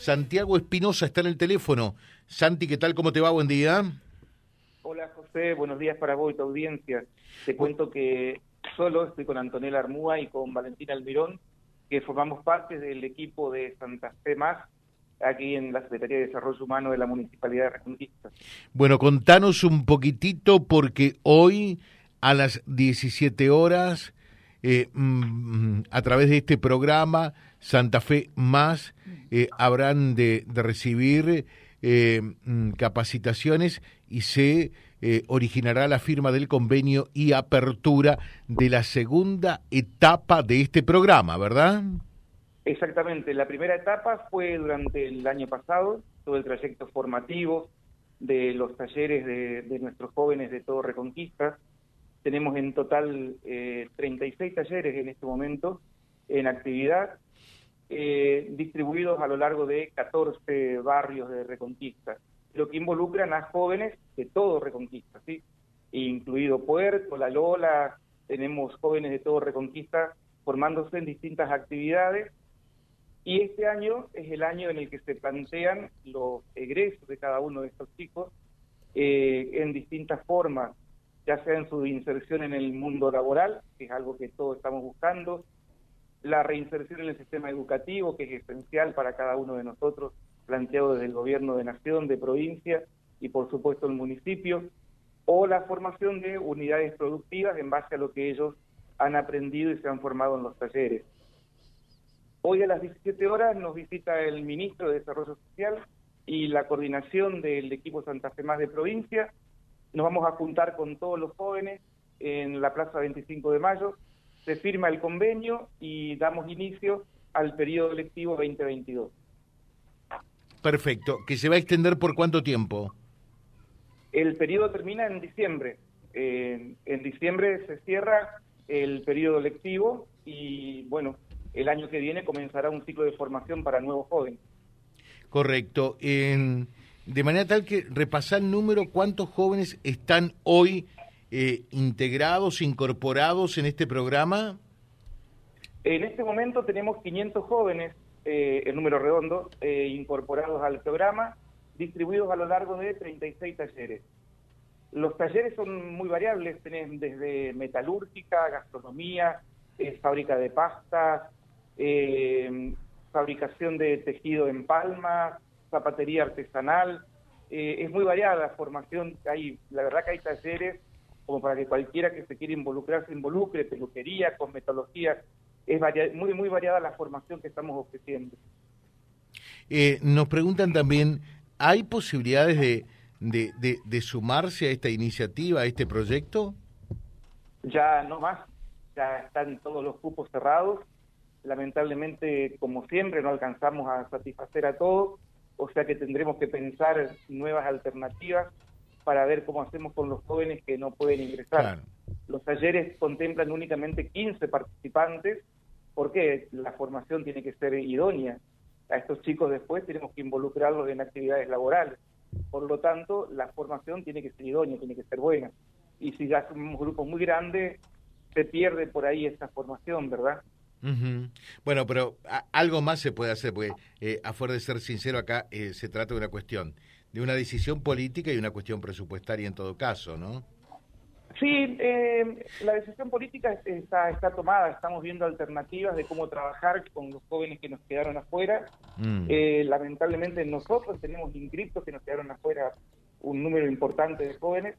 Santiago Espinosa está en el teléfono. Santi, ¿qué tal? ¿Cómo te va? Buen día. Hola José, buenos días para vos y tu audiencia. Te cuento que solo estoy con Antonella Armúa y con Valentina Almirón, que formamos parte del equipo de Santa Fe Más, aquí en la Secretaría de Desarrollo Humano de la Municipalidad de Reconquista. Bueno, contanos un poquitito porque hoy a las 17 horas, eh, mm, a través de este programa, Santa Fe Más, eh, habrán de, recibir eh, mm, capacitaciones y se eh, originará la firma del convenio y apertura de la segunda etapa de este programa, ¿verdad? Exactamente, la primera etapa fue durante el año pasado, todo el trayecto formativo de los talleres de, nuestros jóvenes de todo Reconquista. Tenemos en total 36 talleres en este momento en actividad eh, distribuidos a lo largo de 14 barrios de Reconquista, lo que involucran a jóvenes de todo Reconquista, ¿sí? incluido Puerto, La Lola, tenemos jóvenes de todo Reconquista formándose en distintas actividades. Y este año es el año en el que se plantean los egresos de cada uno de estos chicos eh, en distintas formas, ya sea en su inserción en el mundo laboral, que es algo que todos estamos buscando, la reinserción en el sistema educativo, que es esencial para cada uno de nosotros, planteado desde el gobierno de nación, de provincia y por supuesto el municipio, o la formación de unidades productivas en base a lo que ellos han aprendido y se han formado en los talleres. Hoy a las 17 horas nos visita el ministro de Desarrollo Social y la coordinación del equipo Santa Fe Más de provincia. Nos vamos a juntar con todos los jóvenes en la Plaza 25 de Mayo se firma el convenio y damos inicio al periodo lectivo 2022. Perfecto. ¿Que se va a extender por cuánto tiempo? El periodo termina en diciembre. en diciembre se cierra el periodo lectivo y, bueno, el año que viene comenzará un ciclo de formación para nuevos jóvenes. Correcto. De manera tal que repasar el número, ¿cuántos jóvenes están hoy eh, integrados, incorporados en este programa? En este momento tenemos 500 jóvenes, eh, el número redondo, eh, incorporados al programa, distribuidos a lo largo de 36 talleres. Los talleres son muy variables, tienen desde metalúrgica, gastronomía, fábrica de pastas, fabricación de tejido en palma, zapatería artesanal. es muy variada la formación, hay, la verdad que hay talleres como para que cualquiera que se quiera involucrar se involucre, peluquería, cosmetología. Es muy, muy variada la formación que estamos ofreciendo. Eh, nos preguntan también, ¿hay posibilidades de, de, de, sumarse a esta iniciativa, a este proyecto? Ya no más, ya están todos los cupos cerrados. Lamentablemente, como siempre, no alcanzamos a satisfacer a todos, o sea que tendremos que pensar nuevas alternativas para ver cómo hacemos con los jóvenes que no pueden ingresar. Los talleres contemplan únicamente 15 participantes porque la formación tiene que ser idónea. A estos chicos después tenemos que involucrarlos en actividades laborales. Por lo tanto, la formación tiene que ser idónea, tiene que ser buena. Y si ya somos grupos muy grandes, se pierde por ahí esa formación, ¿verdad? Bueno, pero algo más se puede hacer, porque eh, a de ser sincero acá eh, se trata de una cuestión de una decisión política y una cuestión presupuestaria en todo caso, ¿no? Sí, eh, la decisión política está, está tomada, estamos viendo alternativas de cómo trabajar con los jóvenes que nos quedaron afuera. Mm. Eh, lamentablemente nosotros tenemos inscriptos que nos quedaron afuera un número importante de jóvenes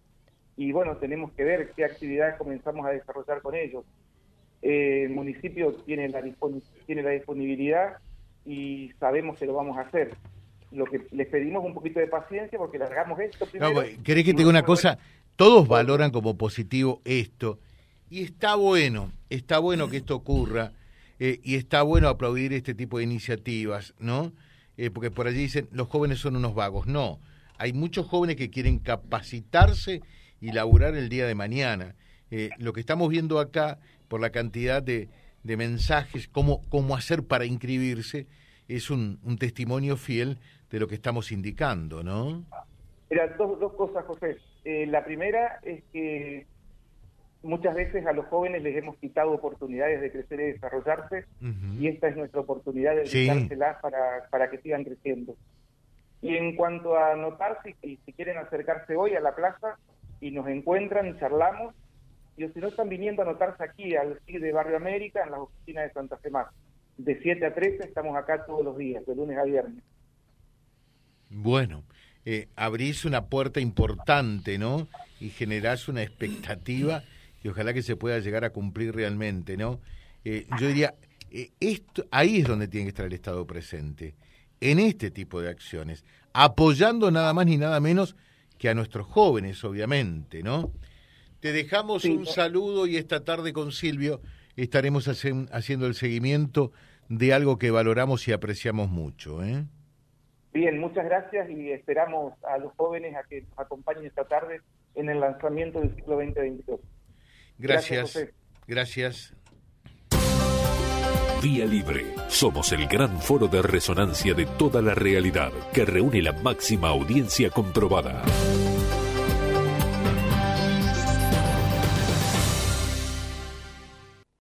y bueno, tenemos que ver qué actividades comenzamos a desarrollar con ellos. Eh, el municipio tiene la, tiene la disponibilidad y sabemos que lo vamos a hacer lo que les pedimos un poquito de paciencia porque largamos esto primero. No, ¿Querés que te diga una cosa? Todos valoran como positivo esto y está bueno, está bueno que esto ocurra eh, y está bueno aplaudir este tipo de iniciativas, ¿no? Eh, porque por allí dicen, los jóvenes son unos vagos. No, hay muchos jóvenes que quieren capacitarse y laburar el día de mañana. Eh, lo que estamos viendo acá, por la cantidad de, de mensajes, cómo, cómo hacer para inscribirse, es un, un testimonio fiel de lo que estamos indicando, ¿no? Mira, dos, dos cosas, José. Eh, la primera es que muchas veces a los jóvenes les hemos quitado oportunidades de crecer y desarrollarse y esta es nuestra oportunidad de dedicárselas para, para que sigan creciendo. Y en cuanto a anotarse, si, si quieren acercarse hoy a la plaza y nos encuentran y charlamos, y si no están viniendo a anotarse aquí al CID de Barrio América, en las oficinas de Santa Fe. De 7 a 13 estamos acá todos los días, de lunes a viernes. Bueno, eh, abrís una puerta importante, ¿no? Y generás una expectativa y ojalá que se pueda llegar a cumplir realmente, ¿no? Eh, yo diría, eh, esto, ahí es donde tiene que estar el Estado presente, en este tipo de acciones, apoyando nada más ni nada menos que a nuestros jóvenes, obviamente, ¿no? Te dejamos un saludo y esta tarde con Silvio estaremos haciendo el seguimiento de algo que valoramos y apreciamos mucho, ¿eh? Bien, muchas gracias y esperamos a los jóvenes a que nos acompañen esta tarde en el lanzamiento del ciclo 2022. Gracias. Gracias. Vía Libre. Somos el gran foro de resonancia de toda la realidad que reúne la máxima audiencia comprobada.